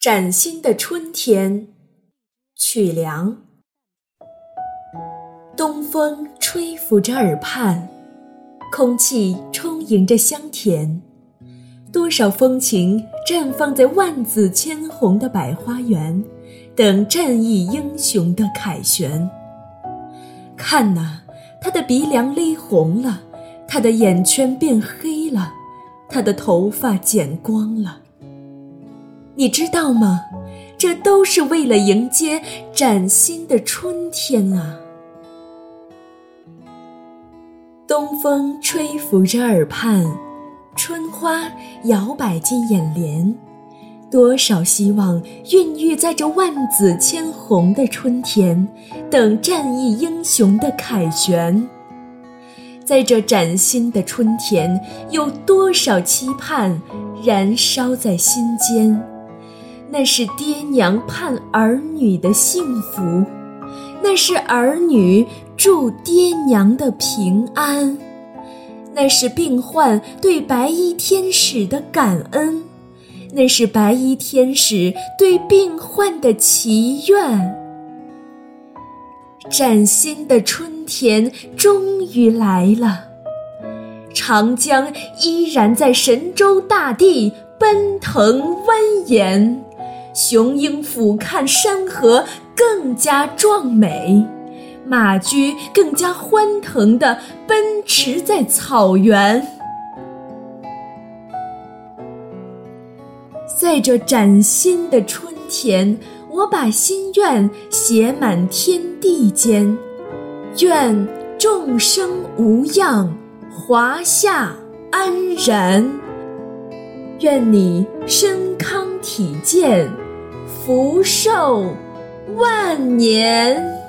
崭新的春天，曲梁。东风吹拂着耳畔，空气充盈着香甜。多少风情绽放在万紫千红的百花园，等战役英雄的凯旋。看呐，他的鼻梁勒红了，他的眼圈变黑了，他的头发剪光了。你知道吗？这都是为了迎接崭新的春天啊！东风吹拂着耳畔，春花摇摆进眼帘，多少希望孕育在这万紫千红的春天，等战役英雄的凯旋。在这崭新的春天，有多少期盼燃烧在心间？那是爹娘盼儿女的幸福，那是儿女祝爹娘的平安，那是病患对白衣天使的感恩，那是白衣天使对病患的祈愿。崭新的春天终于来了，长江依然在神州大地奔腾蜿蜒。雄鹰俯瞰山河，更加壮美；马驹更加欢腾地奔驰在草原。在这崭新的春天，我把心愿写满天地间：愿众生无恙，华夏安然；愿你身康体健。福寿万年。